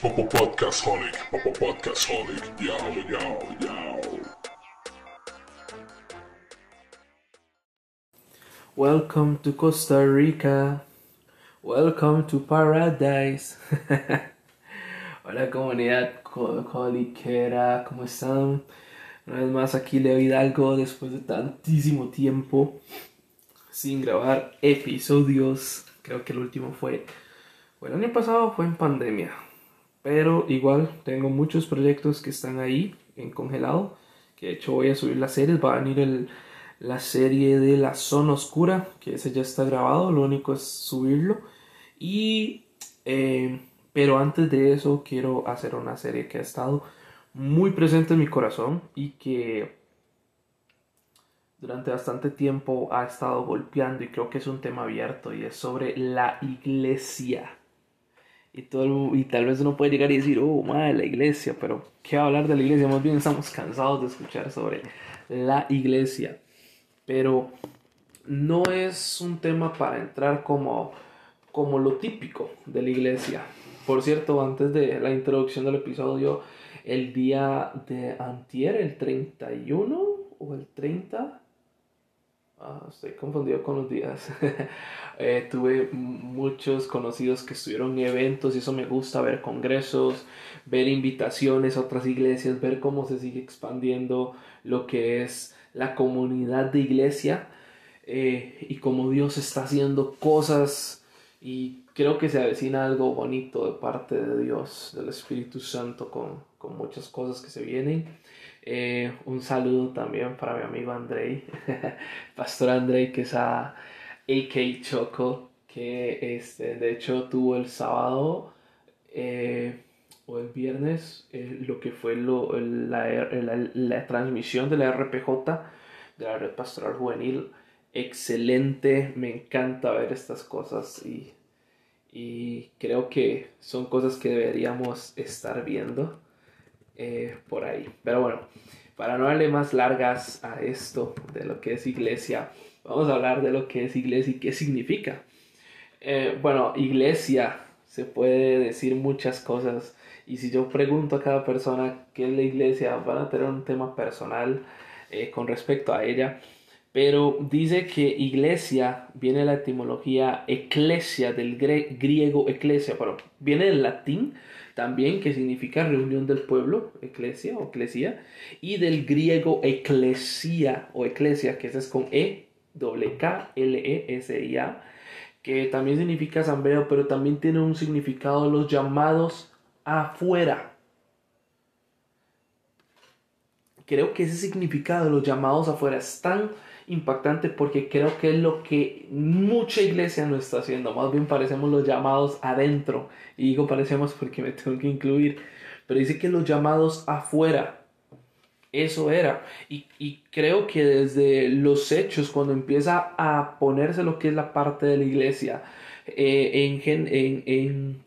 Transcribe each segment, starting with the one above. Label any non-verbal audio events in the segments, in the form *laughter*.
Papa Podcast Holic, Papa Podcast Holic, yo, yo, yo. Welcome to Costa Rica. Welcome to Paradise. *laughs* Hola comunidad coliquera, ¿cómo están? Una vez más aquí Leo Hidalgo después de tantísimo tiempo sin grabar episodios. Creo que el último fue, bueno, el año pasado fue en pandemia. Pero igual tengo muchos proyectos que están ahí en congelado. Que de hecho voy a subir las series. Va a venir el, la serie de La Zona Oscura. Que ese ya está grabado. Lo único es subirlo. Y... Eh, pero antes de eso quiero hacer una serie que ha estado muy presente en mi corazón y que durante bastante tiempo ha estado golpeando y creo que es un tema abierto y es sobre la iglesia. Y, todo, y tal vez uno puede llegar y decir, oh, madre, la iglesia, pero ¿qué va a hablar de la iglesia? Más bien estamos cansados de escuchar sobre la iglesia. Pero no es un tema para entrar como, como lo típico de la iglesia. Por cierto, antes de la introducción del episodio, el día de antier, el 31 o el 30, Ah, estoy confundido con los días. *laughs* Eh, tuve muchos conocidos que estuvieron en eventos y eso me gusta, ver congresos, ver invitaciones a otras iglesias, ver cómo se sigue expandiendo lo que es la comunidad de iglesia eh, y cómo Dios está haciendo cosas y creo que se avecina algo bonito de parte de Dios, del Espíritu Santo con, con muchas cosas que se vienen. Eh, un saludo también para mi amigo Andrei, *laughs* Pastor Andrei, que es a AK Choco, que este, de hecho tuvo el sábado eh, o el viernes eh, lo que fue lo, la, la, transmisión de la RPJ, de la Red Pastoral Juvenil. Excelente, me encanta ver estas cosas y, y creo que son cosas que deberíamos estar viendo. Eh, por ahí. Pero bueno, para no darle más largas a esto de lo que es iglesia, vamos a hablar de lo que es iglesia y qué significa. Eh, bueno, iglesia se puede decir muchas cosas y si yo pregunto a cada persona qué es la iglesia, van a tener un tema personal eh, con respecto a ella. Pero dice que iglesia viene de la etimología eclesia, del griego eclesia, pero viene del latín también que significa reunión del pueblo, eclesia o eclesia, y del griego eclesia o eclesia, que es con E, doble K, L, E, S, I, A, que también significa asamblea, pero también tiene un significado los llamados afuera. Creo que ese significado de los llamados afuera es tan impactante porque creo que es lo que mucha iglesia no está haciendo. Más bien parecemos los llamados adentro. Y digo parecemos porque me tengo que incluir. Pero dice que los llamados afuera. Eso era. Y, y creo que desde los hechos, cuando empieza a ponerse lo que es la parte de la iglesia, eh, en, en, en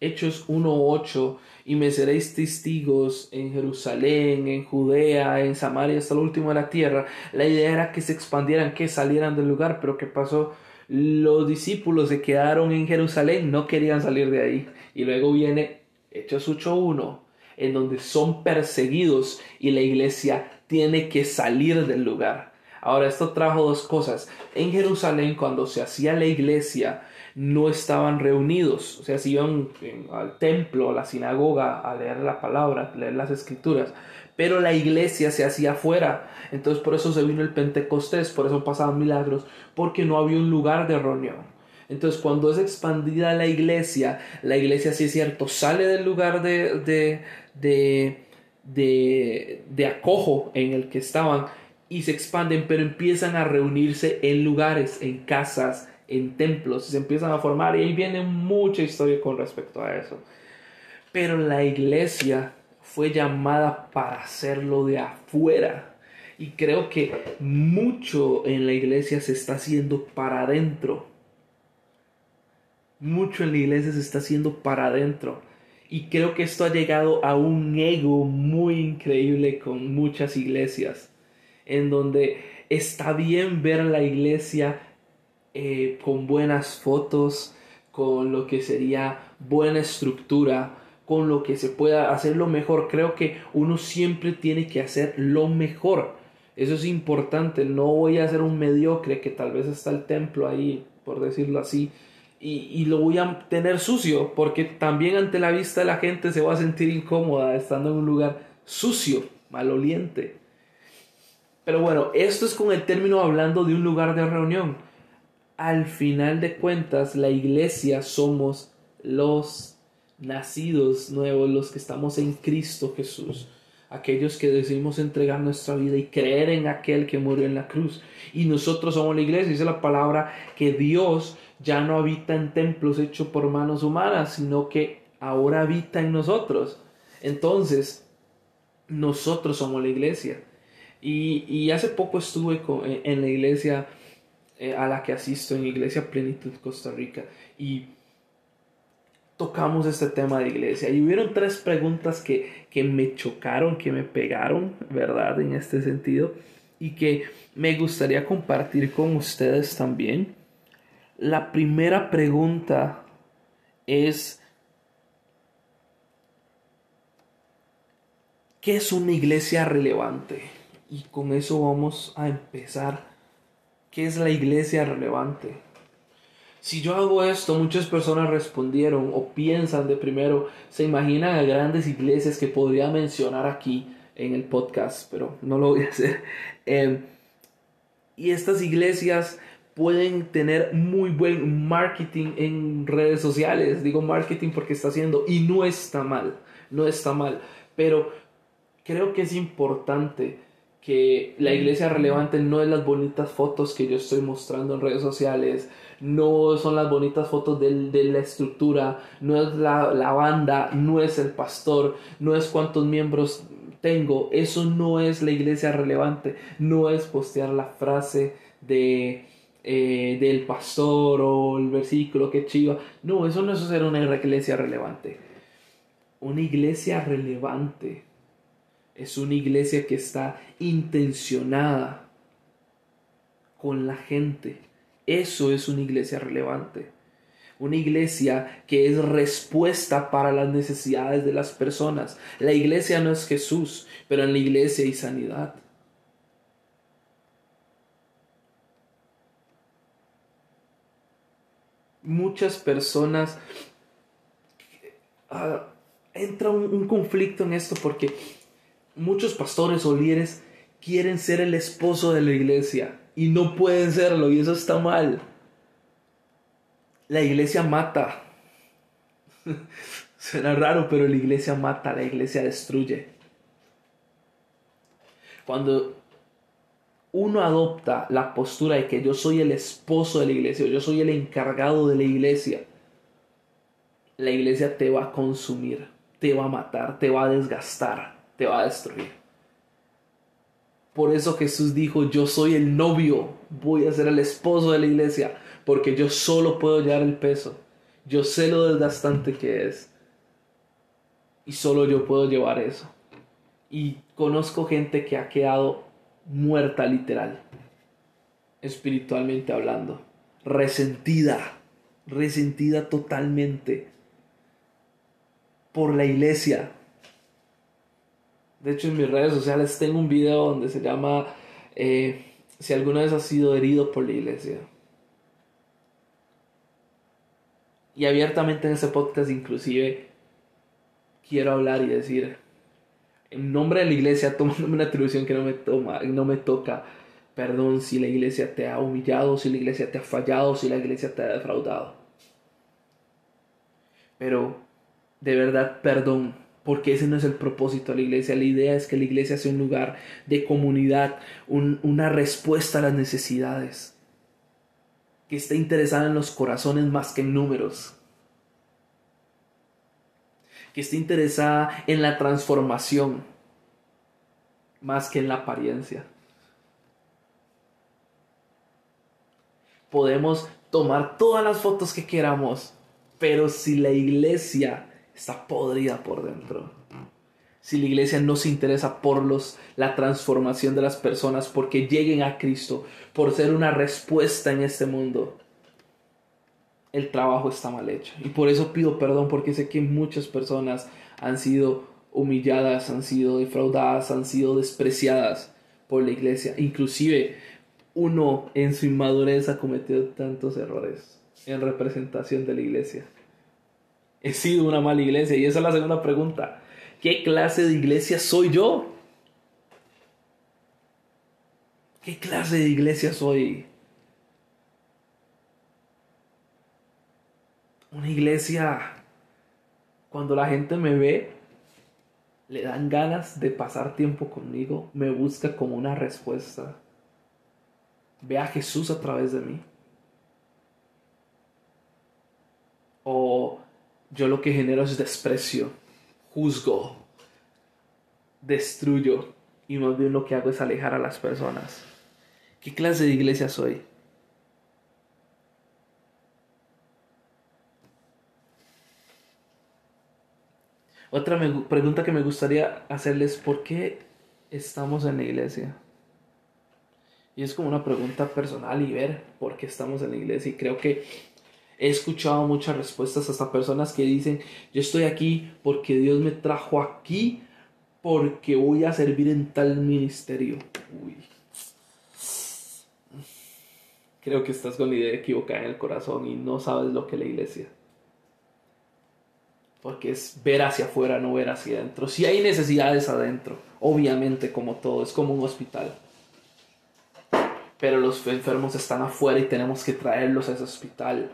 Hechos 1.8 y me seréis testigos en Jerusalén, en Judea, en Samaria, hasta lo último de la tierra. La idea era que se expandieran, que salieran del lugar, pero ¿qué pasó? Los discípulos se quedaron en Jerusalén, no querían salir de ahí. Y luego viene Hechos 8.1, en donde son perseguidos y la iglesia tiene que salir del lugar. Ahora, esto trajo dos cosas. En Jerusalén, cuando se hacía la iglesia, no estaban reunidos, o sea, se iban al templo, a la sinagoga a leer la palabra, a leer las escrituras, pero la iglesia se hacía afuera, entonces por eso se vino el Pentecostés, por eso pasaban milagros, porque no había un lugar de reunión. Entonces, cuando es expandida la iglesia, la iglesia, sí es cierto, sale del lugar de, de, de, de, de acojo en el que estaban y se expanden, pero empiezan a reunirse en lugares, en casas, en templos, se empiezan a formar y ahí viene mucha historia con respecto a eso. Pero la iglesia fue llamada para hacerlo de afuera. Y creo que mucho en la iglesia se está haciendo para adentro. Mucho en la iglesia se está haciendo para adentro. Y creo que esto ha llegado a un ego muy increíble con muchas iglesias. En donde está bien ver la iglesia eh, con buenas fotos, con lo que sería buena estructura, con lo que se pueda hacer lo mejor. Creo que uno siempre tiene que hacer lo mejor. Eso es importante. No voy a ser un mediocre que tal vez está el templo ahí, por decirlo así, y, y, lo voy a tener sucio, porque también ante la vista de la gente se va a sentir incómoda estando en un lugar sucio, maloliente. Pero bueno, esto es con el término hablando de un lugar de reunión. Al final de cuentas, la iglesia somos los nacidos nuevos, los que estamos en Cristo Jesús, aquellos que decidimos entregar nuestra vida y creer en aquel que murió en la cruz. Y nosotros somos la iglesia, dice la palabra que Dios ya no habita en templos hechos por manos humanas, sino que ahora habita en nosotros. Entonces, nosotros somos la iglesia. Y, hace poco estuve en la iglesia eh, a la que asisto, en Iglesia Plenitud Costa Rica, y tocamos este tema de iglesia. Y hubieron tres preguntas que, que me chocaron, que me pegaron, ¿verdad? En este sentido, y que me gustaría compartir con ustedes también. La primera pregunta es, ¿qué es una iglesia relevante? Y con eso vamos a empezar. ¿Qué es la iglesia relevante? Si yo hago esto, muchas personas respondieron o piensan de primero, se imaginan grandes iglesias que podría mencionar aquí en el podcast, pero no lo voy a hacer. Em, y estas iglesias pueden tener muy buen marketing en redes sociales. Digo marketing porque está haciendo y no está mal, no está mal. Pero creo que es importante que la iglesia relevante no es las bonitas fotos que yo estoy mostrando en redes sociales, no son las bonitas fotos de, la estructura, no es la, la banda, no es el pastor, no es cuántos miembros tengo, eso no es la iglesia relevante, no es postear la frase de eh, del pastor o el versículo que chiva. No, eso no es ser una iglesia relevante. Una iglesia relevante es una iglesia que está intencionada con la gente. Eso es una iglesia relevante. Una iglesia que es respuesta para las necesidades de las personas. La iglesia no es Jesús, pero en la iglesia hay sanidad. muchas personas ah, entra un, conflicto en esto porque muchos pastores o líderes quieren ser el esposo de la iglesia y no pueden serlo y eso está mal. La iglesia mata. *laughs* Suena raro, pero la iglesia mata, la iglesia destruye. Cuando uno adopta la postura de que yo soy el esposo de la iglesia, yo soy el encargado de la iglesia, la iglesia te va a consumir, te va a matar, te va a desgastar, te va a destruir. Por eso Jesús dijo, yo soy el novio, voy a ser el esposo de la iglesia, porque yo solo puedo llevar el peso. Yo sé lo desgastante que es. Y solo yo puedo llevar eso. Y conozco gente que ha quedado muerta literal, espiritualmente hablando, resentida, resentida totalmente por la iglesia. De hecho, en mis redes sociales tengo un video donde se llama eh, Si alguna vez has sido herido por la iglesia. Y abiertamente en ese podcast inclusive quiero hablar y decir, en nombre de la iglesia, tomándome una atribución que no me, toma, no me toca. Perdón si la iglesia te ha humillado, si la iglesia te ha fallado, si la iglesia te ha defraudado. Pero de verdad, perdón, porque ese no es el propósito de la iglesia. La idea es que la iglesia sea un lugar de comunidad, una respuesta a las necesidades, que esté interesada en los corazones más que en números que esté interesada en la transformación más que en la apariencia. Podemos tomar todas las fotos que queramos, pero si la iglesia está podrida por dentro, si la iglesia no se interesa por los, la transformación de las personas, porque lleguen a Cristo, por ser una respuesta en este mundo, el trabajo está mal hecho. Y por eso pido perdón, porque sé que muchas personas han sido humilladas, han sido defraudadas, han sido despreciadas por la iglesia. Inclusive uno en su inmadurez ha cometido tantos errores en representación de la iglesia. He sido una mala iglesia y esa es la segunda pregunta. ¿Qué clase de iglesia soy yo? ¿Qué clase de iglesia soy? Una iglesia, cuando la gente me ve, le dan ganas de pasar tiempo conmigo, me busca como una respuesta. Ve a Jesús a través de mí. O yo lo que genero es desprecio, juzgo, destruyo y más bien lo que hago es alejar a las personas. ¿Qué clase de iglesia soy? Otra pregunta que me gustaría hacerles, ¿por qué estamos en la iglesia? Y es como una pregunta personal y ver por qué estamos en la iglesia. Y creo que he escuchado muchas respuestas hasta personas que dicen, yo estoy aquí porque Dios me trajo aquí porque voy a servir en tal ministerio. Uy. Creo que estás con la idea equivocada en el corazón y no sabes lo que es la iglesia porque es ver hacia afuera, no ver hacia adentro. Si hay necesidades adentro, obviamente como todo, es como un hospital. Pero los enfermos están afuera y tenemos que traerlos a ese hospital.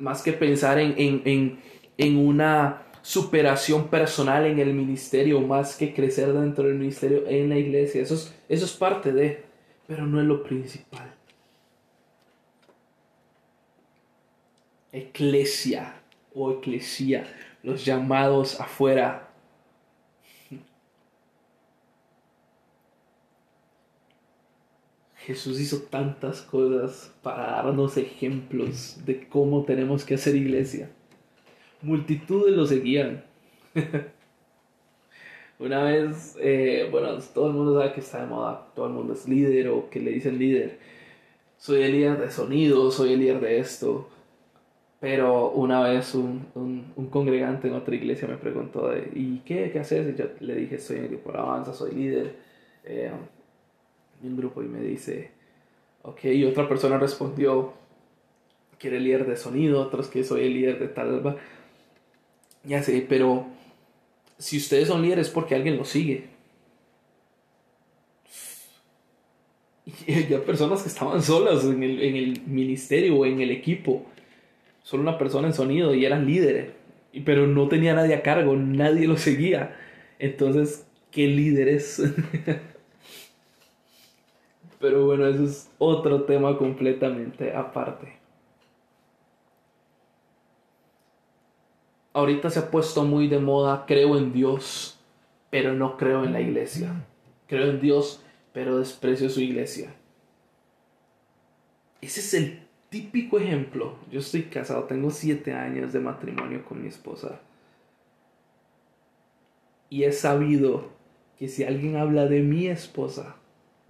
Más que pensar en, en, en una superación personal en el ministerio, más que crecer dentro del ministerio en la iglesia. Eso es, eso es parte de, pero no es lo principal. Eclesia o eclesía, los llamados afuera. Jesús hizo tantas cosas para darnos ejemplos de cómo tenemos que hacer iglesia. Multitudes lo seguían. *laughs* Una vez, eh, bueno, todo el mundo sabe que está de moda, todo el mundo es líder o que le dicen líder. Soy el líder de sonido, soy el líder de esto. Pero una vez un, un, congregante en otra iglesia me preguntó, ¿y qué, qué haces? Y yo le dije, soy el grupo de alabanza, soy líder eh, un grupo y me dice, ok, y otra persona respondió que era el líder de sonido, otros que soy el líder de tal, ya sé, pero si ustedes son líderes es porque alguien los sigue. *laughs* Y había personas que estaban solas en el, en el ministerio o en el equipo solo una persona en sonido y eran líderes, pero no tenía nadie a cargo, nadie lo seguía. Entonces, ¿qué líderes? *laughs* pero bueno, eso es otro tema completamente aparte. Ahorita se ha puesto muy de moda, creo en Dios, pero no creo en la iglesia. Creo en Dios, pero desprecio su iglesia. Ese es el típico ejemplo. Yo estoy casado, tengo siete años de matrimonio con mi esposa. Y he sabido que si alguien habla de mi esposa,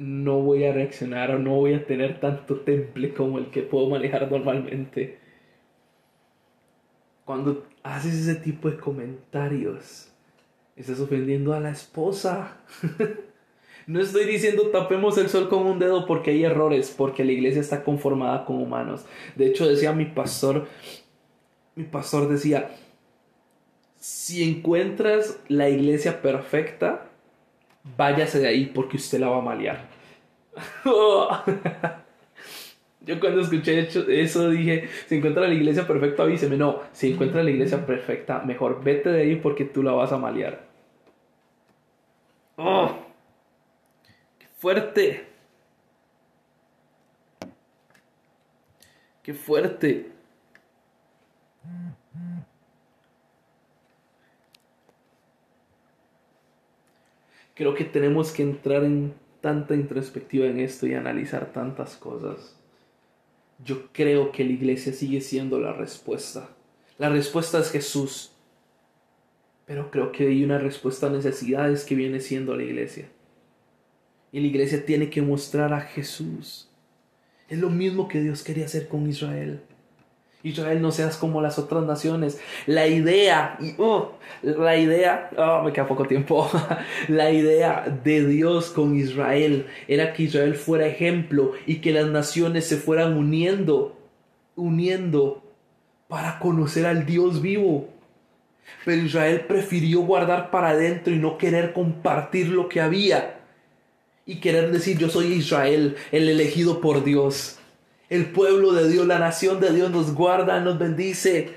no voy a reaccionar o no voy a tener tanto temple como el que puedo manejar normalmente. Cuando haces ese tipo de comentarios, estás ofendiendo a la esposa. *laughs* No estoy diciendo tapemos el sol con un dedo porque hay errores, porque la iglesia está conformada con humanos. De hecho, decía mi pastor, mi pastor decía, si encuentras la iglesia perfecta, váyase de ahí porque usted la va a malear. *laughs* Yo cuando escuché eso dije, si encuentra la iglesia perfecta, avíseme. No, si encuentra la iglesia perfecta, mejor vete de ahí porque tú la vas a malear. Oh fuerte. Qué fuerte. Creo que tenemos que entrar en tanta introspectiva en esto y analizar tantas cosas. Yo creo que la iglesia sigue siendo la respuesta. La respuesta es Jesús. Pero creo que hay una respuesta a necesidades que viene siendo la iglesia. Y la iglesia tiene que mostrar a Jesús. Es lo mismo que Dios quería hacer con Israel. Israel, no seas como las otras naciones. La idea, y, oh, la idea, oh, me queda poco tiempo. *laughs* la idea de Dios con Israel era que Israel fuera ejemplo y que las naciones se fueran uniendo, uniendo para conocer al Dios vivo. Pero Israel prefirió guardar para adentro y no querer compartir lo que había. Y querer decir, yo soy Israel, el elegido por Dios. El pueblo de Dios, la nación de Dios nos guarda, nos bendice.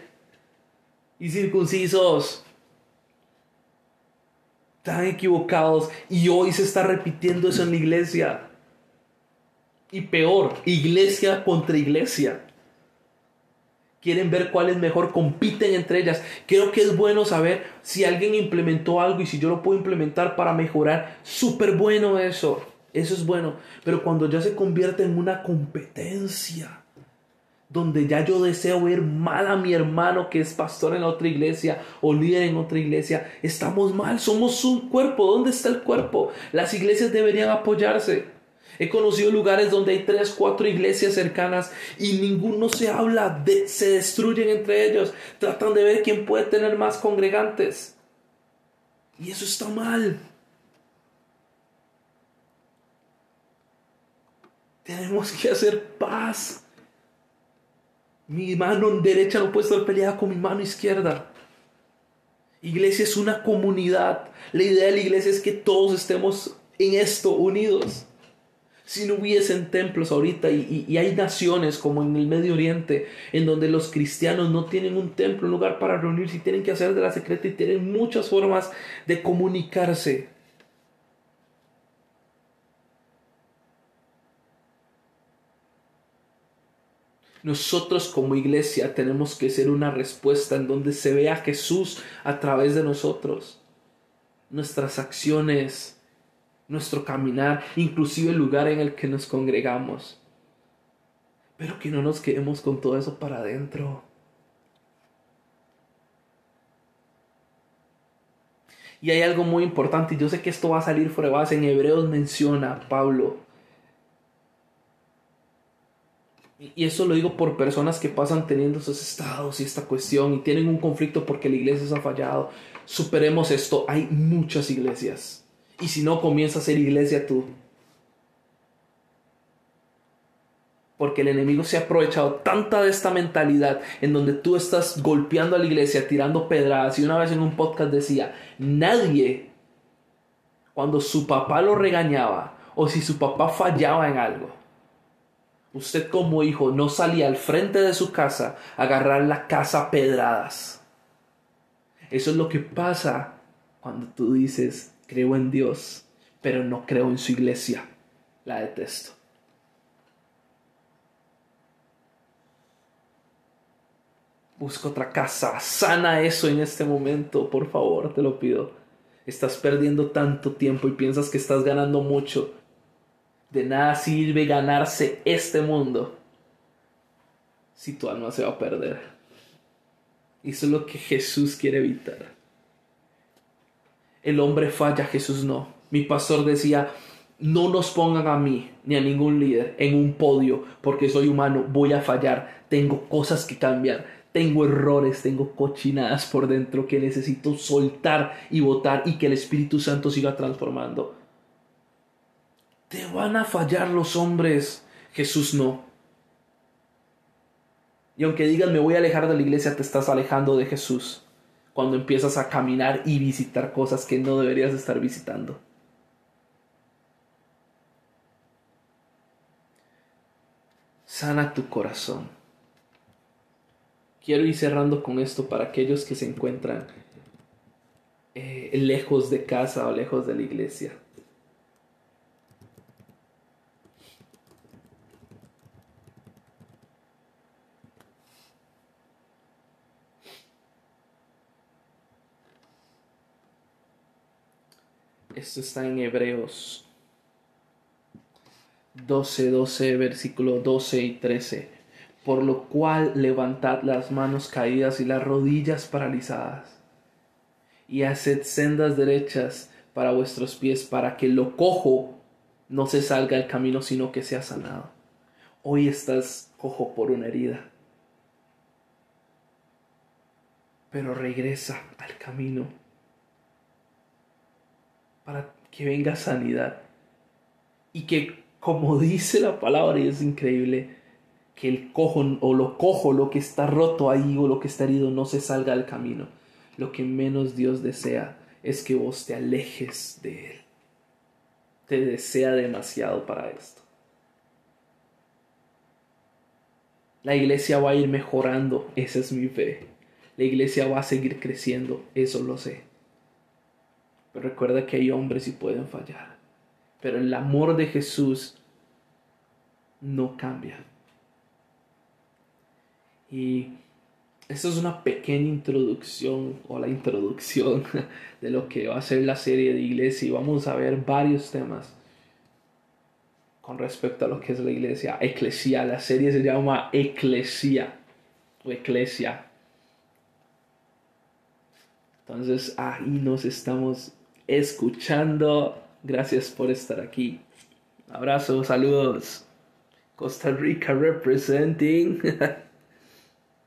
Y circuncisos. Están equivocados. Y hoy se está repitiendo eso en la iglesia. Y peor, iglesia contra iglesia. Quieren ver cuál es mejor, compiten entre ellas. Creo que es bueno saber si alguien implementó algo y si yo lo puedo implementar para mejorar. Súper bueno eso. Eso es bueno. Pero cuando ya se convierte en una competencia, donde ya yo deseo ver mal a mi hermano que es pastor en otra iglesia o líder en otra iglesia, estamos mal, somos un cuerpo. ¿Dónde está el cuerpo? Las iglesias deberían apoyarse. He conocido lugares donde hay tres, cuatro iglesias cercanas y ninguno se habla, de, se destruyen entre ellos, tratan de ver quién puede tener más congregantes. Y eso está mal. Tenemos que hacer paz. Mi mano derecha no puede estar peleada con mi mano izquierda. Iglesia es una comunidad. La idea de la iglesia es que todos estemos en esto unidos. Si no hubiesen templos ahorita y, y, hay naciones como en el Medio Oriente en donde los cristianos no tienen un templo, un lugar para reunirse y tienen que hacer de la secreta y tienen muchas formas de comunicarse. Nosotros como iglesia tenemos que ser una respuesta en donde se vea Jesús a través de nosotros. Nuestras acciones, nuestro caminar, inclusive el lugar en el que nos congregamos. Pero que no nos quedemos con todo eso para adentro. Y hay algo muy importante, y yo sé que esto va a salir fuera de base. En Hebreos menciona Pablo Y eso lo digo por personas que pasan teniendo esos estados y esta cuestión y tienen un conflicto porque la iglesia se ha fallado. Superemos esto. Hay muchas iglesias. Y si no, comienza a ser iglesia tú. Porque el enemigo se ha aprovechado tanta de esta mentalidad en donde tú estás golpeando a la iglesia, tirando pedradas. Y una vez en un podcast decía, nadie, cuando su papá lo regañaba o si su papá fallaba en algo, usted como hijo no salía al frente de su casa a agarrar la casa a pedradas. Eso es lo que pasa cuando tú dices, creo en Dios, pero no creo en su iglesia. La detesto. Busca otra casa. Sana eso en este momento, por favor, te lo pido. Estás perdiendo tanto tiempo y piensas que estás ganando mucho de nada sirve ganarse este mundo si tu alma se va a perder. Y eso es lo que Jesús quiere evitar. El hombre falla, Jesús no. Mi pastor decía, no nos pongan a mí ni a ningún líder en un podio porque soy humano, voy a fallar, tengo cosas que cambiar, tengo errores, tengo cochinadas por dentro que necesito soltar y votar y que el Espíritu Santo siga transformando. Te van a fallar los hombres. Jesús no. Y aunque digas me voy a alejar de la iglesia, te estás alejando de Jesús. Cuando empiezas a caminar y visitar cosas que no deberías estar visitando. Sana tu corazón. Quiero ir cerrando con esto para aquellos que se encuentran eh, lejos de casa o lejos de la iglesia. Esto está en Hebreos 12, 12, versículo 12 y 13. Por lo cual levantad las manos caídas y las rodillas paralizadas, y haced sendas derechas para vuestros pies, para que lo cojo no se salga del camino, sino que sea sanado. Hoy estás cojo por una herida. pero regresa al camino para que venga sanidad. Y que como *laughs* dice la palabra y es increíble que el cojo o lo cojo lo que está roto ahí o lo que está herido no se salga del camino. Lo que menos Dios desea es que vos te alejes de él. Te desea demasiado para esto. La iglesia va a ir mejorando esa es mi fe. La iglesia va a seguir creciendo, eso lo sé. Pero recuerda que hay hombres y pueden fallar. Pero el amor de Jesús no cambia. Y esta es una pequeña introducción o la introducción *laughs* de lo que va a ser la serie de iglesia y vamos a ver varios temas con respecto a lo que es la iglesia. Eclesia, la serie se llama Eclesia o Eclesia entonces ahí nos estamos escuchando. Gracias por estar aquí. Abrazos, saludos. Costa Rica representing. *laughs*